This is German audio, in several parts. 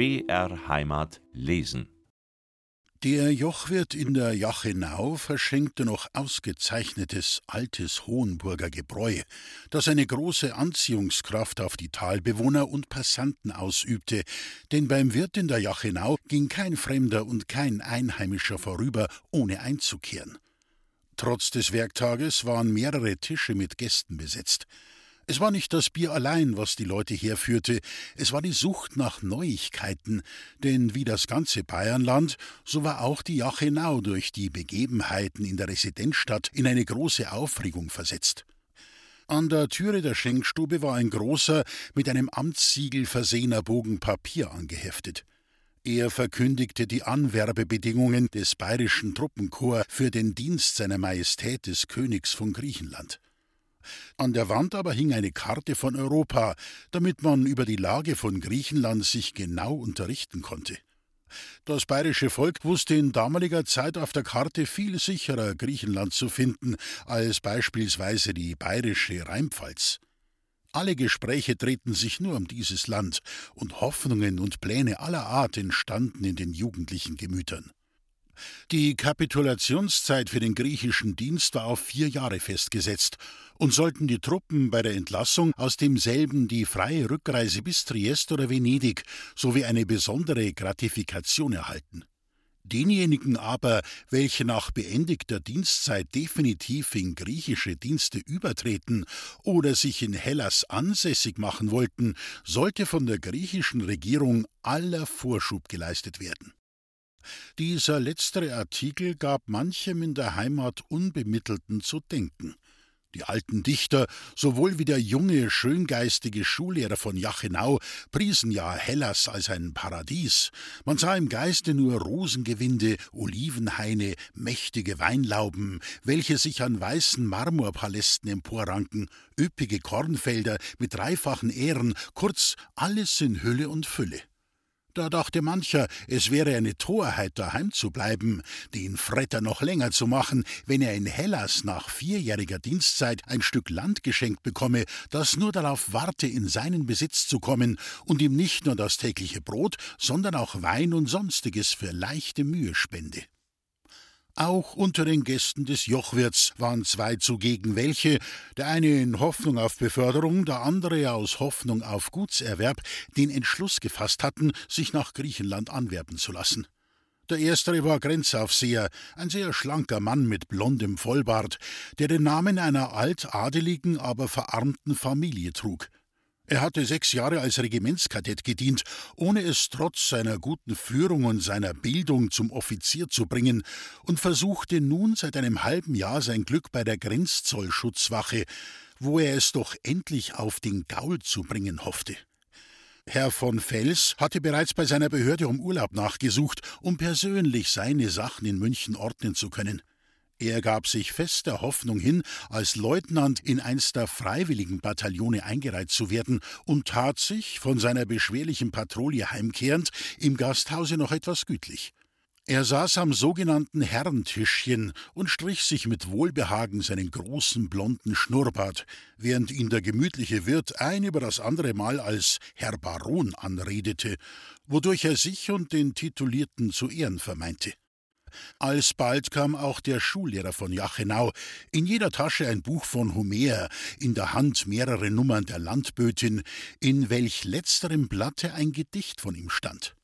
BR Heimat lesen. Der Jochwirt in der Jachenau verschenkte noch ausgezeichnetes altes Hohenburger Gebräu, das eine große Anziehungskraft auf die Talbewohner und Passanten ausübte, denn beim Wirt in der Jachenau ging kein Fremder und kein Einheimischer vorüber, ohne einzukehren. Trotz des Werktages waren mehrere Tische mit Gästen besetzt. Es war nicht das Bier allein, was die Leute herführte, es war die Sucht nach Neuigkeiten, denn wie das ganze Bayernland, so war auch die Jachenau durch die Begebenheiten in der Residenzstadt in eine große Aufregung versetzt. An der Türe der Schenkstube war ein großer, mit einem Amtssiegel versehener Bogen Papier angeheftet. Er verkündigte die Anwerbebedingungen des bayerischen Truppenkorps für den Dienst seiner Majestät des Königs von Griechenland. An der Wand aber hing eine Karte von Europa, damit man über die Lage von Griechenland sich genau unterrichten konnte. Das bayerische Volk wusste in damaliger Zeit auf der Karte viel sicherer Griechenland zu finden als beispielsweise die bayerische Rheinpfalz. Alle Gespräche drehten sich nur um dieses Land, und Hoffnungen und Pläne aller Art entstanden in den jugendlichen Gemütern. Die Kapitulationszeit für den griechischen Dienst war auf vier Jahre festgesetzt, und sollten die Truppen bei der Entlassung aus demselben die freie Rückreise bis Triest oder Venedig sowie eine besondere Gratifikation erhalten. Denjenigen aber, welche nach beendigter Dienstzeit definitiv in griechische Dienste übertreten oder sich in Hellas ansässig machen wollten, sollte von der griechischen Regierung aller Vorschub geleistet werden. Dieser letztere Artikel gab manchem in der Heimat Unbemittelten zu denken. Die alten Dichter, sowohl wie der junge, schöngeistige Schullehrer von Jachenau, priesen ja Hellas als ein Paradies. Man sah im Geiste nur Rosengewinde, Olivenhaine, mächtige Weinlauben, welche sich an weißen Marmorpalästen emporranken, üppige Kornfelder mit dreifachen Ähren, kurz alles in Hülle und Fülle. Da dachte mancher, es wäre eine Torheit, daheim zu bleiben, den Fretter noch länger zu machen, wenn er in Hellas nach vierjähriger Dienstzeit ein Stück Land geschenkt bekomme, das nur darauf warte, in seinen Besitz zu kommen und ihm nicht nur das tägliche Brot, sondern auch Wein und sonstiges für leichte Mühe spende. Auch unter den Gästen des Jochwirts waren zwei zugegen, welche, der eine in Hoffnung auf Beförderung, der andere aus Hoffnung auf Gutserwerb, den Entschluss gefasst hatten, sich nach Griechenland anwerben zu lassen. Der erstere war Grenzaufseher, ein sehr schlanker Mann mit blondem Vollbart, der den Namen einer altadeligen, aber verarmten Familie trug. Er hatte sechs Jahre als Regimentskadett gedient, ohne es trotz seiner guten Führung und seiner Bildung zum Offizier zu bringen, und versuchte nun seit einem halben Jahr sein Glück bei der Grenzzollschutzwache, wo er es doch endlich auf den Gaul zu bringen hoffte. Herr von Fels hatte bereits bei seiner Behörde um Urlaub nachgesucht, um persönlich seine Sachen in München ordnen zu können. Er gab sich fester Hoffnung hin, als Leutnant in eins der freiwilligen Bataillone eingereiht zu werden und tat sich, von seiner beschwerlichen Patrouille heimkehrend, im Gasthause noch etwas gütlich. Er saß am sogenannten Herrentischchen und strich sich mit Wohlbehagen seinen großen blonden Schnurrbart, während ihn der gemütliche Wirt ein über das andere Mal als Herr Baron anredete, wodurch er sich und den Titulierten zu Ehren vermeinte. Alsbald kam auch der Schullehrer von Jachenau, in jeder Tasche ein Buch von Homer, in der Hand mehrere Nummern der Landbötin, in welch letzterem Blatte ein Gedicht von ihm stand.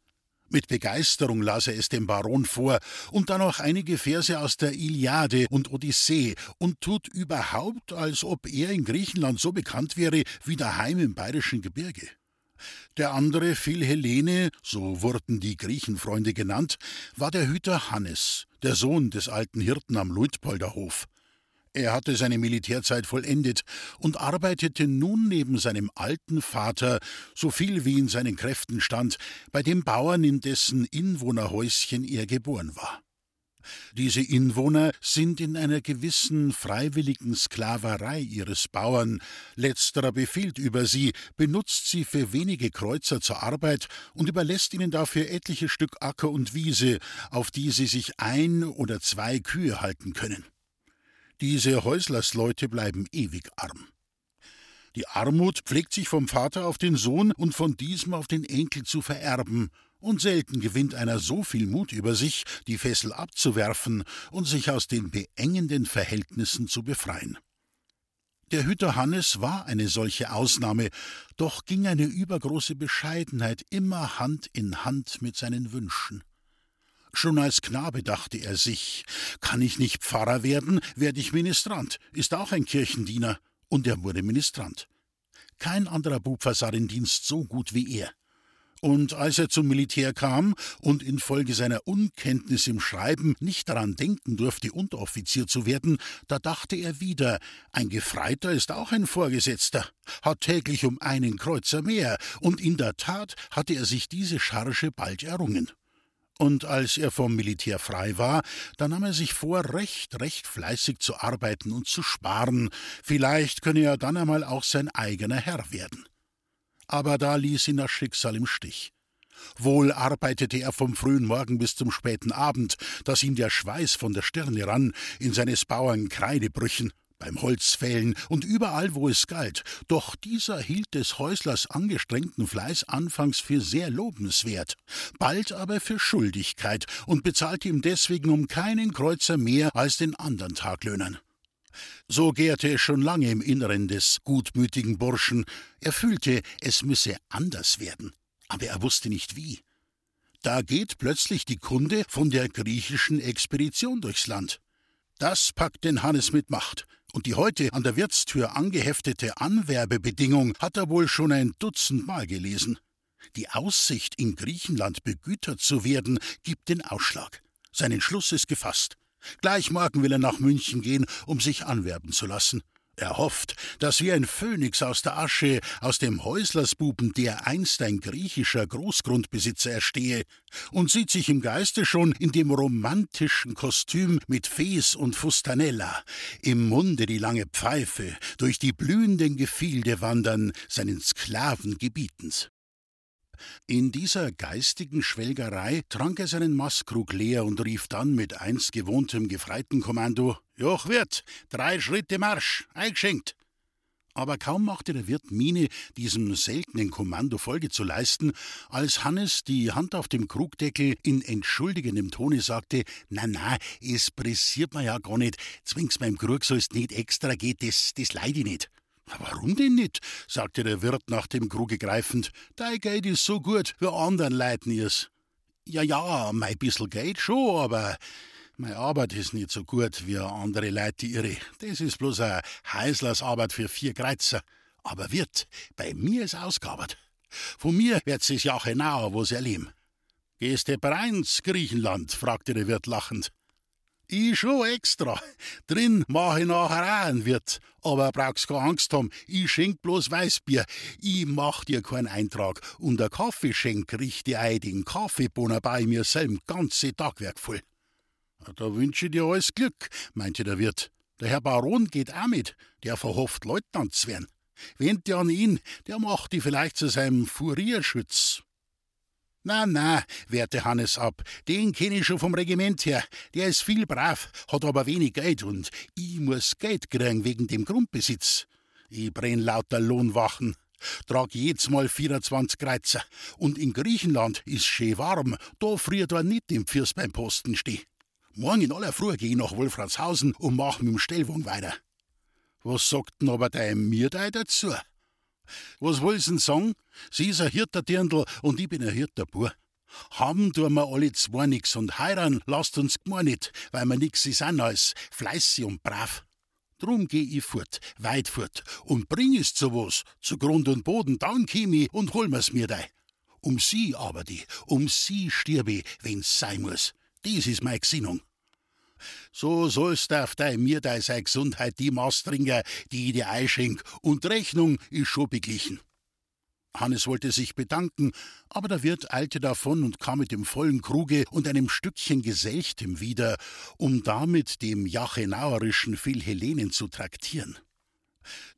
Mit Begeisterung las er es dem Baron vor und dann auch einige Verse aus der Iliade und Odyssee und tut überhaupt, als ob er in Griechenland so bekannt wäre wie daheim im bayerischen Gebirge. Der andere, Philhellene, so wurden die Griechenfreunde genannt, war der Hüter Hannes, der Sohn des alten Hirten am Luitpolderhof. Er hatte seine Militärzeit vollendet und arbeitete nun neben seinem alten Vater, so viel wie in seinen Kräften stand, bei dem Bauern, in dessen Inwohnerhäuschen er geboren war. Diese Inwohner sind in einer gewissen freiwilligen Sklaverei ihres Bauern, letzterer befiehlt über sie, benutzt sie für wenige Kreuzer zur Arbeit und überlässt ihnen dafür etliche Stück Acker und Wiese, auf die sie sich ein oder zwei Kühe halten können. Diese Häuslersleute bleiben ewig arm. Die Armut pflegt sich vom Vater auf den Sohn und von diesem auf den Enkel zu vererben, Und selten gewinnt einer so viel Mut über sich, die Fessel abzuwerfen und sich aus den beengenden Verhältnissen zu befreien. Der Hüter Hannes war eine solche Ausnahme, doch ging eine übergroße Bescheidenheit immer Hand in Hand mit seinen Wünschen. Schon als Knabe dachte er sich, kann ich nicht Pfarrer werden, werde ich Ministrant, ist auch ein Kirchendiener, und er wurde Ministrant. Kein anderer Bub versah den Dienst so gut wie er. Und als er zum Militär kam und infolge seiner Unkenntnis im Schreiben nicht daran denken durfte, Unteroffizier zu werden, da dachte er wieder, ein Gefreiter ist auch ein Vorgesetzter, hat täglich um einen Kreuzer mehr, und in der Tat hatte er sich diese Charge bald errungen. Und als er vom Militär frei war, da nahm er sich vor, recht, recht fleißig zu arbeiten und zu sparen, vielleicht könne er dann einmal auch sein eigener Herr werden aber da ließ ihn das Schicksal im Stich. Wohl arbeitete er vom frühen Morgen bis zum späten Abend, dass ihm der Schweiß von der Stirne rann, in seines Bauern Kreidebrüchen, beim Holzfällen und überall, wo es galt. Doch dieser hielt des Häuslers angestrengten Fleiß anfangs für sehr lobenswert, bald aber für Schuldigkeit und bezahlte ihm deswegen um keinen Kreuzer mehr als den andern Taglöhnern. So gärte es schon lange im Inneren des gutmütigen Burschen. Er fühlte, es müsse anders werden, aber er wusste nicht wie. Da geht plötzlich die Kunde von der griechischen Expedition durchs Land. Das packt den Hannes mit Macht, und die heute an der Wirtstür angeheftete Anwerbebedingung hat er wohl schon ein Dutzend Mal gelesen. Die Aussicht, in Griechenland begütert zu werden, gibt den Ausschlag. Sein Entschluss ist gefasst. Gleich morgen will er nach München gehen, um sich anwerben zu lassen. Er hofft, dass wie ein Phönix aus der Asche aus dem Häuslersbuben der einst ein griechischer Großgrundbesitzer erstehe, und sieht sich im Geiste schon in dem romantischen Kostüm mit Fes und Fustanella, im Munde die lange Pfeife, durch die blühenden Gefilde wandern seinen Sklavengebietens. In dieser geistigen Schwelgerei trank er seinen Mastkrug leer und rief dann mit einst gewohntem Gefreitenkommando: Joch Wirt, drei Schritte Marsch, eingeschenkt! Aber kaum machte der Wirt Miene, diesem seltenen Kommando Folge zu leisten, als Hannes die Hand auf dem Krugdeckel in entschuldigendem Tone sagte: Na, na, es pressiert mir ja gar nicht, zwing's beim Krug soll's nicht extra geht, das, das leid ich nicht. Warum denn nicht? sagte der Wirt nach dem Kruge greifend. Dei Geld ist so gut wie anderen Leuten ihrs. Ja, ja, mei bissel Geld schon, aber mei Arbeit ist nicht so gut wie andere Leute ihre. Das ist bloß a Heislers Arbeit für vier Kreuzer. Aber Wirt, bei mir ist ausgearbeitet. Von mir wird's es ja genau, wo's erleben. Gehst du bereins, Griechenland? fragte der Wirt lachend. Ich schon extra. Drin mach ich nachher auch einen Wirt. Aber brauchst keine Angst haben, ich schenk bloß Weißbier. Ich mach dir keinen Eintrag. Und der Kaffeeschenk richte ein den Kaffeebohner bei mir selben ganze Tagwerk voll. Da wünsche ich dir alles Glück, meinte der Wirt. Der Herr Baron geht auch mit, der verhofft Leutnant zu werden. Wendet ihr an ihn, der macht die vielleicht zu seinem Furierschütz. Na, na, wehrte Hannes ab, den kenn ich schon vom Regiment her. Der ist viel brav, hat aber wenig Geld und ich muss Geld kriegen wegen dem Grundbesitz. Ich brenn lauter Lohnwachen, trag jedes Mal 24 Kreuzer. Und in Griechenland ist schön warm, da friert er nicht im Pfirs beim Posten steh. Morgen in aller Früh geh ich nach Wolfratshausen und mach mit dem Stellwagen weiter. Was sagt denn aber dein Mirdei dazu? Was will's denn sagen? Sie ist ein Hirterdirndl und ich bin ein Hirterbur. Haben tun wir alle zwei nix und heiraten lasst uns gmar nicht, weil wir nix is an als fleißig und brav. Drum geh ich fort, weit fort, und bring es zu was, zu Grund und Boden, dann komm ich und hol mir's mir dei. Um sie aber die, um sie stirb ich, wenn's sein muss. Dies is meine Gesinnung. So sollst auf dei mir dei sei Gesundheit die Mastringe, die ich dir einschenk, und Rechnung ist schon beglichen. Hannes wollte sich bedanken, aber der Wirt eilte davon und kam mit dem vollen Kruge und einem Stückchen Geselchtem wieder, um damit dem jachenauerischen Philhellenen zu traktieren.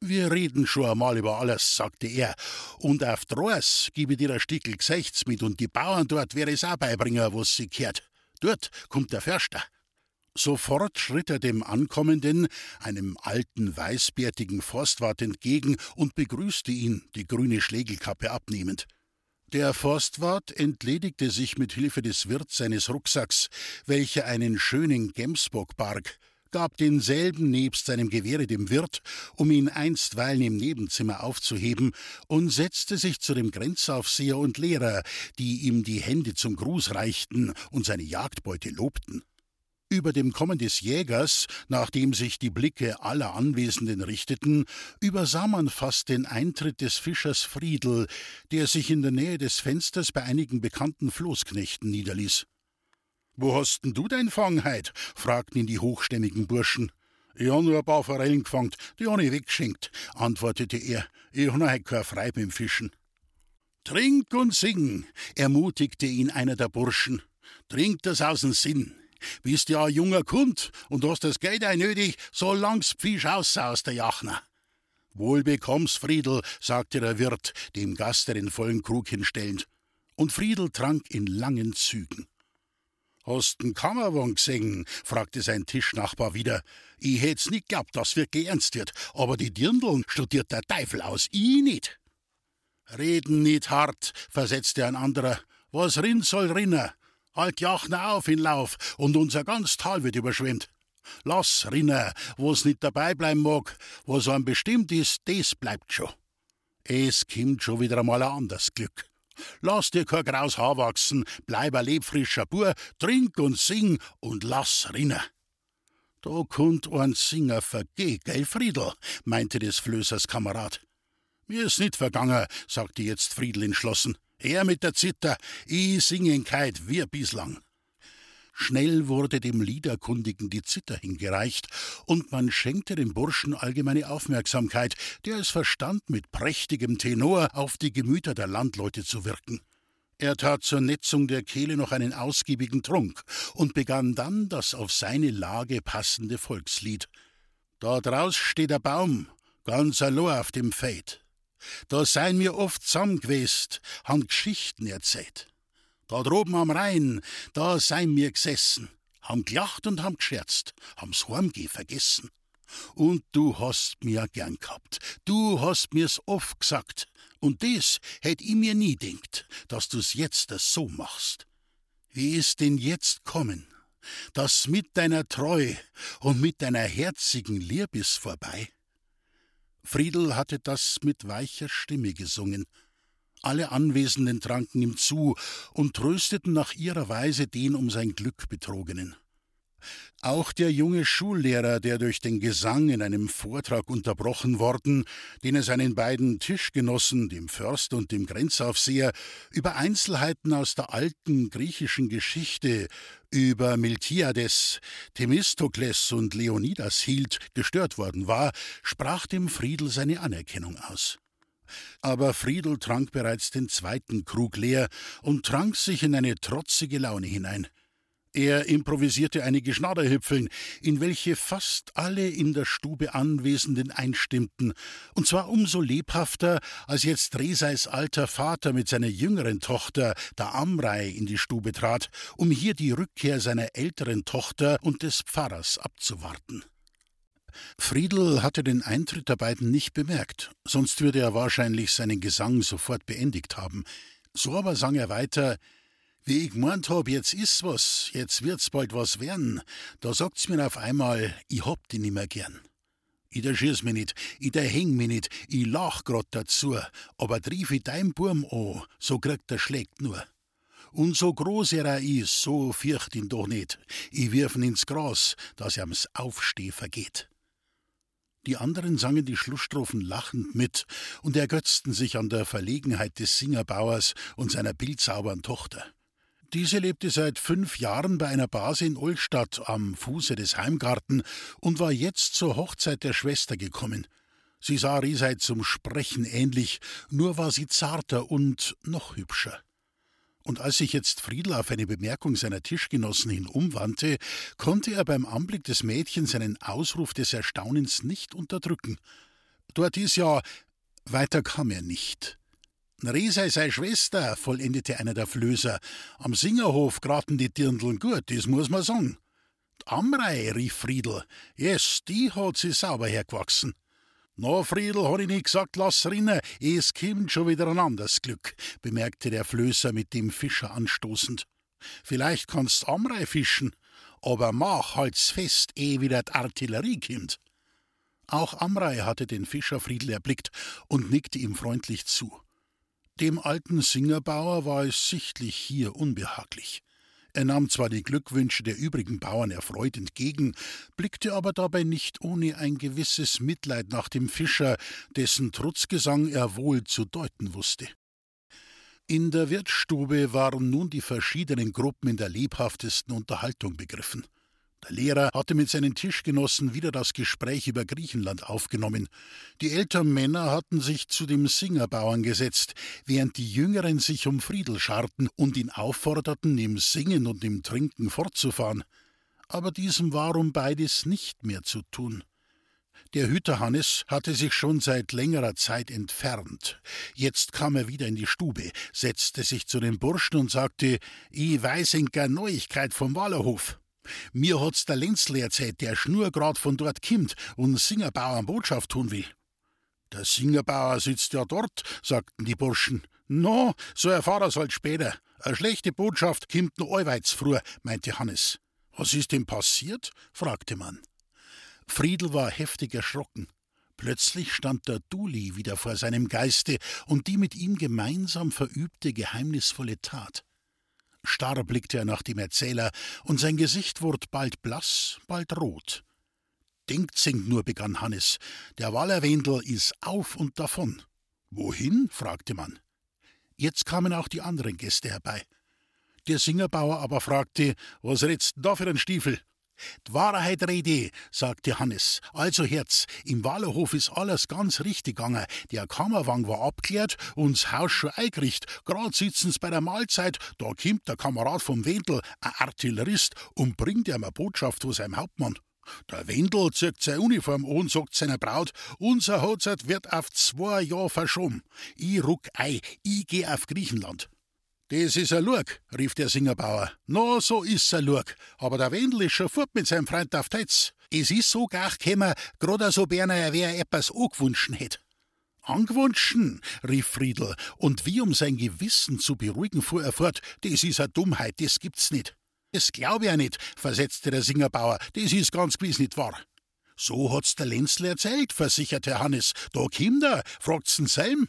Wir reden schon einmal über alles, sagte er, und auf Drohs gebe dir ein Stickel Gesechts mit und die Bauern dort wäre es auch beibringen, was sie kehrt. Dort kommt der Förster. Sofort schritt er dem Ankommenden, einem alten, weißbärtigen Forstwart entgegen und begrüßte ihn, die grüne Schlegelkappe abnehmend. Der Forstwart entledigte sich mit Hilfe des Wirts seines Rucksacks, welcher einen schönen Gemsbock barg, gab denselben nebst seinem Gewehre dem Wirt, um ihn einstweilen im Nebenzimmer aufzuheben, und setzte sich zu dem Grenzaufseher und Lehrer, die ihm die Hände zum Gruß reichten und seine Jagdbeute lobten. Über dem Kommen des Jägers, nachdem sich die Blicke aller Anwesenden richteten, übersah man fast den Eintritt des Fischers Friedel, der sich in der Nähe des Fensters bei einigen bekannten Floßknechten niederließ. Wo hast denn du dein Fang heit? fragten ihn die hochstämmigen Burschen. Ich habe nur ein paar Forellen gefangen, die habe ich weggeschenkt, antwortete er. Ich habe heute kein Frei beim Fischen. Trink und sing, ermutigte ihn einer der Burschen. Trink das aus dem Sinn. Bist ja ein junger Kund und hast das Geld ein nötig, so lang's Pfisch aus aus der Jachner. Wohl bekomm's, Friedel, sagte der Wirt, dem Gast den vollen Krug hinstellend. Und Friedel trank in langen Zügen. Hast den Kammerwang gesehen? fragte sein Tischnachbar wieder. Ich hätt's nicht geglaubt, dass wirklich ernst wird, aber die Dirndeln studiert der Teufel aus, ich nicht. Reden nicht hart, versetzte ein anderer. Was rinnt soll rinnen. Halt Jachner auf in Lauf und unser ganz Tal wird überschwemmt. Lass rinnen, wo's nicht dabei bleiben mag, was einem bestimmt ist, des bleibt schon. Es kimmt schon wieder einmal ein anderes Glück. Lass dir kein graus Haar wachsen, bleib ein lebfrischer Bur, trink und sing und lass rinnen. Da kunnt ein Singer vergeh, gell, Friedel, meinte des Flößers Kamerad. Mir ist nicht vergangen, sagte jetzt Friedel entschlossen. Er mit der Zither, ich singen keit wie bislang. Schnell wurde dem Liederkundigen die Zither hingereicht, und man schenkte dem Burschen allgemeine Aufmerksamkeit, der es verstand, mit prächtigem Tenor auf die Gemüter der Landleute zu wirken. Er tat zur Netzung der Kehle noch einen ausgiebigen Trunk und begann dann das auf seine Lage passende Volkslied. Da draus steht der Baum, ganz allein auf dem Feld. Da seien wir oft zusammen gewesen, han Geschichten erzählt. Da droben am Rhein, da seien wir gesessen, ham gelacht und ham gescherzt, ham's Heimgeh vergessen. Und du hast mir gern gehabt, du hast mir's oft gesagt, und des hätt ich mir nie denkt, dass du's jetzt so machst. Wie ist denn jetzt kommen, dass mit deiner Treu und mit deiner herzigen Liebis vorbei? Friedel hatte das mit weicher Stimme gesungen. Alle Anwesenden tranken ihm zu und trösteten nach ihrer Weise den um sein Glück Betrogenen. Auch der junge Schullehrer, der durch den Gesang in einem Vortrag unterbrochen worden, den er seinen beiden Tischgenossen, dem Förster und dem Grenzaufseher, über Einzelheiten aus der alten griechischen Geschichte, über Miltiades, Themistokles und Leonidas hielt, gestört worden war, sprach dem Friedel seine Anerkennung aus. Aber Friedel trank bereits den zweiten Krug leer und trank sich in eine trotzige Laune hinein. Er improvisierte einige Schnatterhüpfeln, in welche fast alle in der Stube Anwesenden einstimmten, und zwar umso lebhafter, als jetzt Reseis alter Vater mit seiner jüngeren Tochter, der Amrei, in die Stube trat, um hier die Rückkehr seiner älteren Tochter und des Pfarrers abzuwarten. Friedel hatte den Eintritt der beiden nicht bemerkt, sonst würde er wahrscheinlich seinen Gesang sofort beendigt haben. So aber sang er weiter wie ich gemeint hab, jetzt ist was, jetzt wird's bald was werden, da sagt's mir auf einmal, ich hab die nimmer gern. Ich da schieß mich nicht, ich da häng mich nicht, ich lach grad dazu, aber trief ich dein Burm an, so kriegt er schlägt nur. Und so groß er ist, so fürcht ihn doch nicht. Ich wirf ihn ins Gras, dass er am's Aufsteh vergeht. Die anderen sangen die Schlussstrophen lachend mit und ergötzten sich an der Verlegenheit des Singerbauers und seiner bildsauberen Tochter. Diese lebte seit fünf Jahren bei einer Base in Olstadt am Fuße des Heimgarten und war jetzt zur Hochzeit der Schwester gekommen. Sie sah Risei zum Sprechen ähnlich, nur war sie zarter und noch hübscher. Und als sich jetzt Friedel auf eine Bemerkung seiner Tischgenossen hin umwandte, konnte er beim Anblick des Mädchens einen Ausruf des Erstaunens nicht unterdrücken. Dort ist ja. Weiter kam er nicht. Riese sei Schwester, vollendete einer der Flößer. Am Singerhof graten die Dirndeln gut, das muss man sagen. Amrei, rief Friedel. Yes, die hat sie sauber hergewachsen. Na, Friedel, hab ich nicht gesagt, lass rinnen, es kimmt schon wieder ein anderes Glück, bemerkte der Flößer mit dem Fischer anstoßend. Vielleicht kannst Amrei fischen, aber mach halt's fest, eh wieder die Artillerie kimmt. Auch Amrei hatte den Fischer Friedel erblickt und nickte ihm freundlich zu. Dem alten Singerbauer war es sichtlich hier unbehaglich. Er nahm zwar die Glückwünsche der übrigen Bauern erfreut entgegen, blickte aber dabei nicht ohne ein gewisses Mitleid nach dem Fischer, dessen Trutzgesang er wohl zu deuten wusste. In der Wirtsstube waren nun die verschiedenen Gruppen in der lebhaftesten Unterhaltung begriffen. Der Lehrer hatte mit seinen Tischgenossen wieder das Gespräch über Griechenland aufgenommen. Die älteren Männer hatten sich zu dem Singerbauern gesetzt, während die Jüngeren sich um Friedel scharten und ihn aufforderten, im Singen und im Trinken fortzufahren. Aber diesem war um beides nicht mehr zu tun. Der Hüter Hannes hatte sich schon seit längerer Zeit entfernt. Jetzt kam er wieder in die Stube, setzte sich zu den Burschen und sagte: Ich weiß keine Neuigkeit vom Wallerhof. Mir hat's der Lenzle erzählt, der schnurgrad von dort kimmt und Singerbauer Botschaft tun will. Der Singerbauer sitzt ja dort, sagten die Burschen. No, so erfahr er's halt später. Eine schlechte Botschaft kimmt noch allweits früh, meinte Hannes. Was ist denn passiert? fragte man. Friedel war heftig erschrocken. Plötzlich stand der Duli wieder vor seinem Geiste und die mit ihm gemeinsam verübte geheimnisvolle Tat. Starr blickte er nach dem Erzähler, und sein Gesicht wurde bald blass, bald rot. Denkt singt nur, begann Hannes. Der Wallerwendel ist auf und davon. Wohin? fragte man. Jetzt kamen auch die anderen Gäste herbei. Der Singerbauer aber fragte, was redst da für ein Stiefel? D'Wahrheit rede, sagte Hannes. Also Herz, im Wallerhof ist alles ganz richtig gegangen. Der Kammerwang war abklärt und's Haus schon eingerichtet. Grad sitzen's bei der Mahlzeit, da kommt der Kamerad vom Wendel, ein Artillerist, und bringt ihm eine Botschaft von seinem Hauptmann. Der Wendel zieht seine Uniform an und sagt seiner Braut, unser Hochzeit wird auf zwei Jahre verschoben. Ich ruck ei, ich geh auf Griechenland. Das ist ein Lurk, rief der Singerbauer. Na, so ist's ein Lurk. Aber der Wendel ist schon fort mit seinem Freund auf Tetz. Es ist so gar gekommen, grad so Berner, er wär etwas angewünschen hätt. Angewünschen, rief Friedel, und wie um sein Gewissen zu beruhigen, fuhr er fort, das ist eine Dummheit, das gibt's nicht. Das glaub ich auch nicht, versetzte der Singerbauer, das ist ganz gewiss nicht wahr. So hat's der Lenzler erzählt, versicherte Hannes. Da kommt er, fragt's den Selm.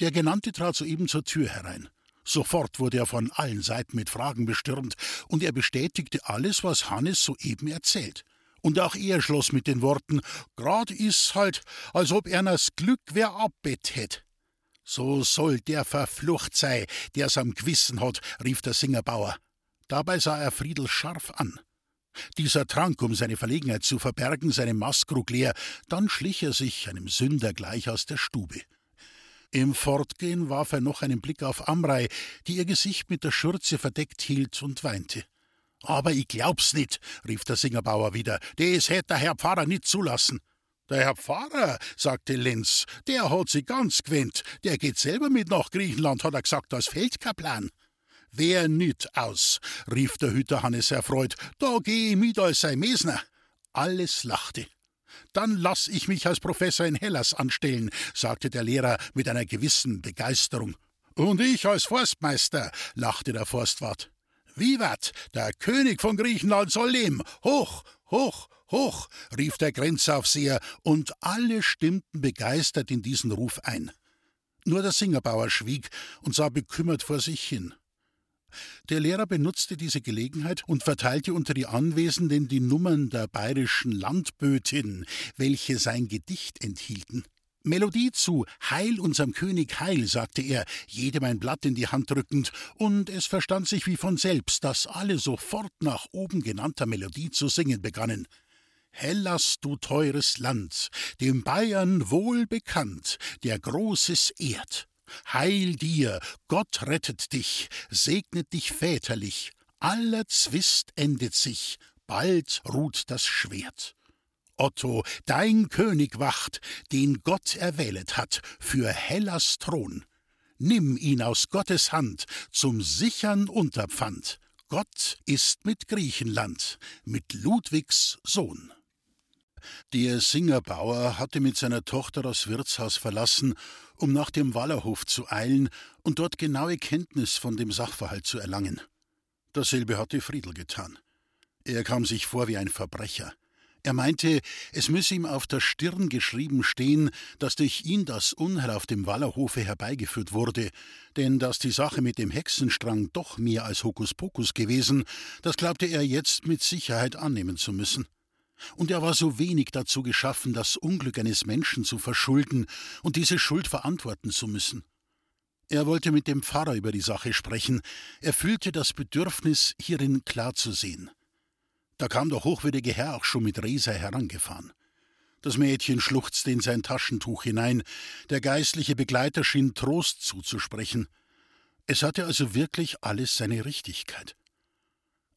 Der Genannte trat soeben zur Tür herein. Sofort wurde er von allen Seiten mit Fragen bestürmt, und er bestätigte alles, was Hannes soeben erzählt. Und auch er schloss mit den Worten: Grad ist's halt, als ob erners Glück wer abbett hätt. So soll der verflucht sei, der's am Gewissen hat, rief der Singerbauer. Dabei sah er Friedel scharf an. Dieser trank, um seine Verlegenheit zu verbergen, seine Maskrug leer, dann schlich er sich einem Sünder gleich aus der Stube. Im Fortgehen warf er noch einen Blick auf Amrei, die ihr Gesicht mit der Schürze verdeckt hielt und weinte. Aber ich glaub's nicht, rief der Singerbauer wieder, des hätt der Herr Pfarrer nicht zulassen. Der Herr Pfarrer, sagte Lenz, der hat sich ganz gewöhnt, der geht selber mit nach Griechenland, hat er gesagt, als Feldkaplan. Wer nit aus, rief der Hüter Hannes erfreut, da geh ich mit als sein Mesner. Alles lachte. Dann lass ich mich als Professor in Hellas anstellen, sagte der Lehrer mit einer gewissen Begeisterung. Und ich als Forstmeister, lachte der Forstwart. Vivat, der König von Griechenland soll leben. Hoch, hoch, hoch, rief der Grenzaufseher, und alle stimmten begeistert in diesen Ruf ein. Nur der Singerbauer schwieg und sah bekümmert vor sich hin. Der Lehrer benutzte diese Gelegenheit und verteilte unter die Anwesenden die Nummern der bayerischen Landbötin, welche sein Gedicht enthielten. Melodie zu Heil unserem König Heil, sagte er, jedem ein Blatt in die Hand drückend, und es verstand sich wie von selbst, dass alle sofort nach oben genannter Melodie zu singen begannen. Hellas, du teures Land, dem Bayern wohl bekannt, der Großes ehrt. Heil dir, Gott rettet dich, segnet dich väterlich, aller Zwist endet sich, bald ruht das Schwert. Otto, dein König wacht, den Gott erwählet hat, für Hellas Thron. Nimm ihn aus Gottes Hand zum sichern Unterpfand. Gott ist mit Griechenland, mit Ludwigs Sohn. Der Singerbauer hatte mit seiner Tochter das Wirtshaus verlassen, um nach dem Wallerhof zu eilen und dort genaue Kenntnis von dem Sachverhalt zu erlangen. Dasselbe hatte Friedel getan. Er kam sich vor wie ein Verbrecher. Er meinte, es müsse ihm auf der Stirn geschrieben stehen, dass durch ihn das Unheil auf dem Wallerhofe herbeigeführt wurde, denn dass die Sache mit dem Hexenstrang doch mehr als Hokuspokus gewesen, das glaubte er jetzt mit Sicherheit annehmen zu müssen. Und er war so wenig dazu geschaffen, das Unglück eines Menschen zu verschulden und diese Schuld verantworten zu müssen. Er wollte mit dem Pfarrer über die Sache sprechen, er fühlte das Bedürfnis, hierin klar zu sehen. Da kam der hochwürdige Herr auch schon mit Resa herangefahren. Das Mädchen schluchzte in sein Taschentuch hinein, der geistliche Begleiter schien Trost zuzusprechen. Es hatte also wirklich alles seine Richtigkeit.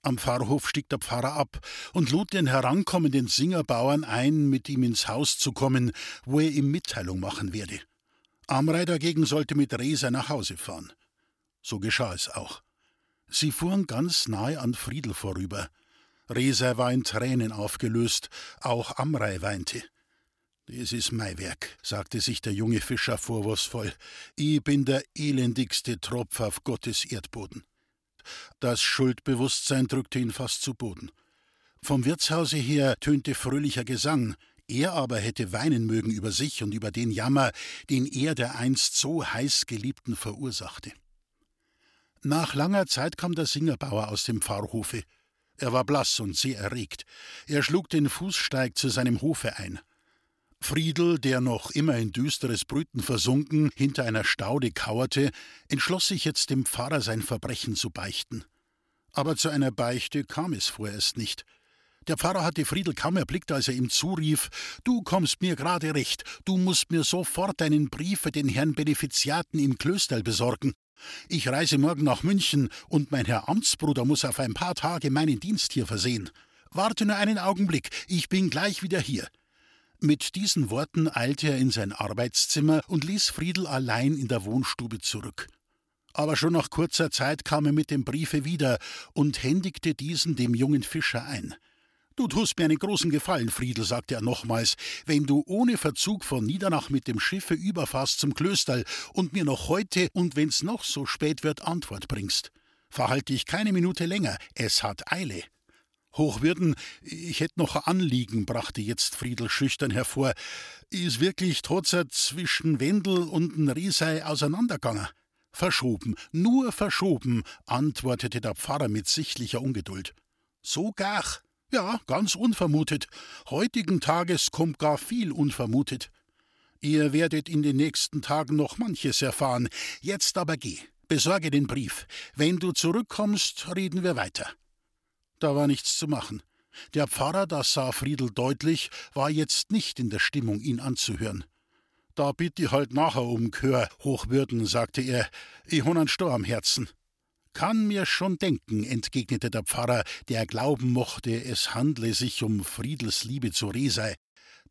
Am Pfarrhof stieg der Pfarrer ab und lud den herankommenden Singerbauern ein, mit ihm ins Haus zu kommen, wo er ihm Mitteilung machen werde. Amrei dagegen sollte mit Resa nach Hause fahren. So geschah es auch. Sie fuhren ganz nahe an Friedel vorüber. Resa war in Tränen aufgelöst, auch Amrei weinte. Das ist mein Werk, sagte sich der junge Fischer vorwurfsvoll. Ich bin der elendigste Tropf auf Gottes Erdboden. Das Schuldbewusstsein drückte ihn fast zu Boden. Vom Wirtshause her tönte fröhlicher Gesang, er aber hätte weinen mögen über sich und über den Jammer, den er der einst so heiß Geliebten verursachte. Nach langer Zeit kam der Singerbauer aus dem Pfarrhofe. Er war blass und sehr erregt. Er schlug den Fußsteig zu seinem Hofe ein. Friedel, der noch immer in düsteres Brüten versunken hinter einer Staude kauerte, entschloss sich jetzt dem Pfarrer sein Verbrechen zu beichten. Aber zu einer Beichte kam es vorerst nicht. Der Pfarrer hatte Friedel kaum erblickt, als er ihm zurief: Du kommst mir gerade recht, du musst mir sofort einen Brief für den Herrn Benefiziaten im Klösterl besorgen. Ich reise morgen nach München und mein Herr Amtsbruder muss auf ein paar Tage meinen Dienst hier versehen. Warte nur einen Augenblick, ich bin gleich wieder hier. Mit diesen Worten eilte er in sein Arbeitszimmer und ließ Friedel allein in der Wohnstube zurück. Aber schon nach kurzer Zeit kam er mit dem Briefe wieder und händigte diesen dem jungen Fischer ein. Du tust mir einen großen Gefallen, Friedel, sagte er nochmals, wenn du ohne Verzug von Niedernach mit dem Schiffe überfährst zum Klösterl und mir noch heute und wenn's noch so spät wird Antwort bringst. Verhalte dich keine Minute länger, es hat Eile. Hochwürden, ich hätte noch ein Anliegen, brachte jetzt Friedel schüchtern hervor. Ist wirklich trotzer zwischen Wendel und n Riesei auseinandergegangen? Verschoben, nur verschoben, antwortete der Pfarrer mit sichtlicher Ungeduld. So gar? Ja, ganz unvermutet. Heutigen Tages kommt gar viel unvermutet. Ihr werdet in den nächsten Tagen noch manches erfahren. Jetzt aber geh, besorge den Brief. Wenn du zurückkommst, reden wir weiter. Da war nichts zu machen. Der Pfarrer, das sah Friedel deutlich, war jetzt nicht in der Stimmung, ihn anzuhören. Da bitte ich halt nachher um Gehör, Hochwürden, sagte er. Ich hab einen Stor am Herzen. Kann mir schon denken, entgegnete der Pfarrer, der glauben mochte, es handle sich um Friedels Liebe zu Resei.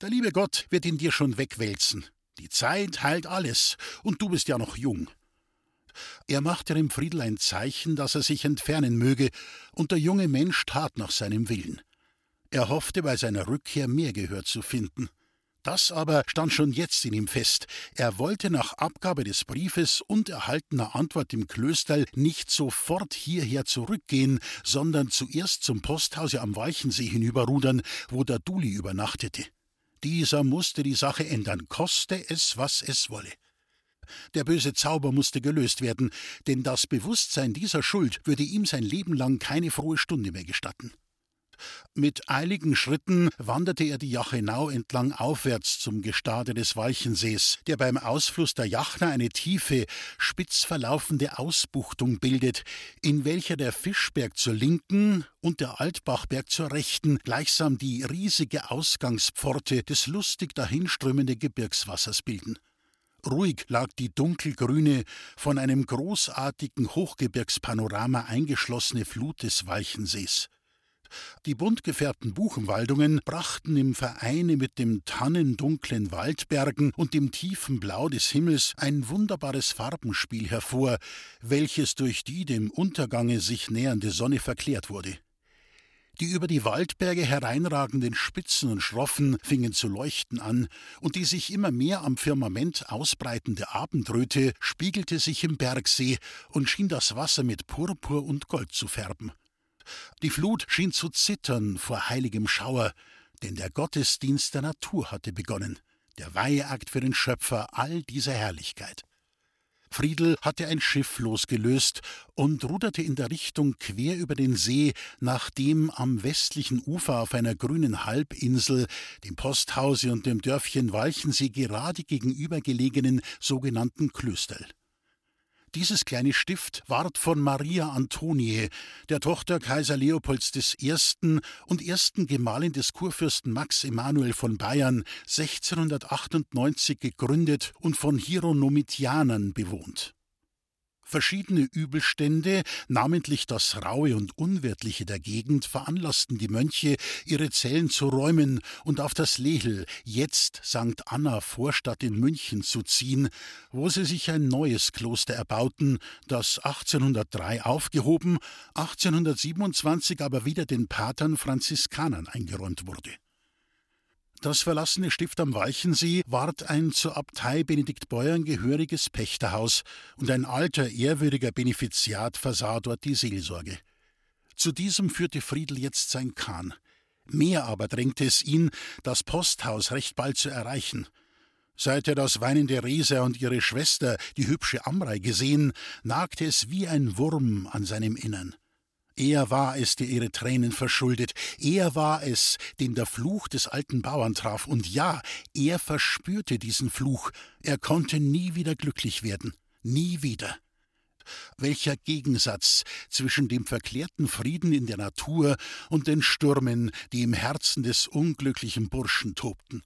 Der liebe Gott wird ihn dir schon wegwälzen. Die Zeit heilt alles, und du bist ja noch jung. Er machte dem Friedel ein Zeichen, dass er sich entfernen möge, und der junge Mensch tat nach seinem Willen. Er hoffte bei seiner Rückkehr mehr Gehör zu finden. Das aber stand schon jetzt in ihm fest. Er wollte nach Abgabe des Briefes und erhaltener Antwort im Klösterl nicht sofort hierher zurückgehen, sondern zuerst zum Posthause am Walchensee hinüberrudern, wo der Duli übernachtete. Dieser musste die Sache ändern, koste es, was es wolle. Der böse Zauber musste gelöst werden, denn das Bewusstsein dieser Schuld würde ihm sein Leben lang keine frohe Stunde mehr gestatten. Mit eiligen Schritten wanderte er die Jachenau entlang aufwärts zum Gestade des Walchensees, der beim Ausfluss der Jachna eine tiefe, spitz verlaufende Ausbuchtung bildet, in welcher der Fischberg zur linken und der Altbachberg zur rechten gleichsam die riesige Ausgangspforte des lustig dahinströmenden Gebirgswassers bilden. Ruhig lag die dunkelgrüne, von einem großartigen Hochgebirgspanorama eingeschlossene Flut des Walchensees. Die bunt gefärbten Buchenwaldungen brachten im Vereine mit dem tannendunklen Waldbergen und dem tiefen Blau des Himmels ein wunderbares Farbenspiel hervor, welches durch die dem Untergange sich nähernde Sonne verklärt wurde. Die über die Waldberge hereinragenden Spitzen und Schroffen fingen zu leuchten an, und die sich immer mehr am Firmament ausbreitende Abendröte spiegelte sich im Bergsee und schien das Wasser mit Purpur und Gold zu färben. Die Flut schien zu zittern vor heiligem Schauer, denn der Gottesdienst der Natur hatte begonnen, der Weiheakt für den Schöpfer all dieser Herrlichkeit. Friedel hatte ein Schiff losgelöst und ruderte in der Richtung quer über den See nach dem am westlichen Ufer auf einer grünen Halbinsel, dem Posthause und dem Dörfchen Walchensee gerade gegenüber gelegenen sogenannten Klösterl. Dieses kleine Stift ward von Maria Antonie, der Tochter Kaiser Leopolds I. und ersten Gemahlin des Kurfürsten Max Emanuel von Bayern, 1698 gegründet und von Hieronomitianern bewohnt. Verschiedene Übelstände, namentlich das Raue und Unwirtliche der Gegend, veranlassten die Mönche, ihre Zellen zu räumen und auf das Lehel, jetzt St. Anna Vorstadt in München, zu ziehen, wo sie sich ein neues Kloster erbauten, das 1803 aufgehoben, 1827 aber wieder den Patern Franziskanern eingeräumt wurde. Das verlassene Stift am Walchensee ward ein zur Abtei Benedikt Beuern gehöriges Pächterhaus, und ein alter, ehrwürdiger Benefiziat versah dort die Seelsorge. Zu diesem führte Friedel jetzt sein Kahn. Mehr aber drängte es ihn, das Posthaus recht bald zu erreichen. Seit er das weinende Reser und ihre Schwester, die hübsche Amrei, gesehen, nagte es wie ein Wurm an seinem Innern. Er war es, der ihre Tränen verschuldet, er war es, den der Fluch des alten Bauern traf, und ja, er verspürte diesen Fluch, er konnte nie wieder glücklich werden, nie wieder. Welcher Gegensatz zwischen dem verklärten Frieden in der Natur und den Stürmen, die im Herzen des unglücklichen Burschen tobten.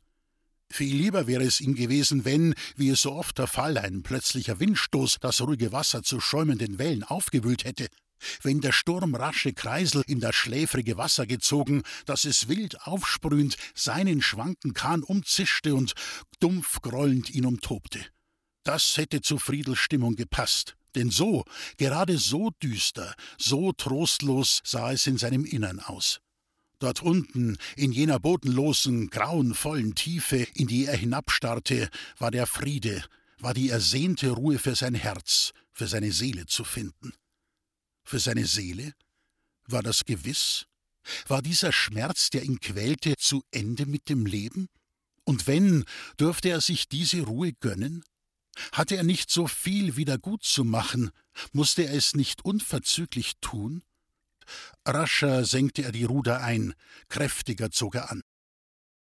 Viel lieber wäre es ihm gewesen, wenn, wie es so oft der Fall, ein plötzlicher Windstoß das ruhige Wasser zu schäumenden Wellen aufgewühlt hätte, wenn der Sturm rasche Kreisel in das schläfrige Wasser gezogen, dass es wild aufsprühend seinen schwanken Kahn umzischte und dumpf grollend ihn umtobte. Das hätte zu Friedels Stimmung gepasst, denn so, gerade so düster, so trostlos sah es in seinem Innern aus. Dort unten, in jener bodenlosen, grauenvollen Tiefe, in die er hinabstarrte, war der Friede, war die ersehnte Ruhe für sein Herz, für seine Seele zu finden für seine Seele? War das gewiss? War dieser Schmerz, der ihn quälte, zu Ende mit dem Leben? Und wenn, durfte er sich diese Ruhe gönnen? Hatte er nicht so viel wieder gut zu machen? Musste er es nicht unverzüglich tun? Rascher senkte er die Ruder ein, kräftiger zog er an.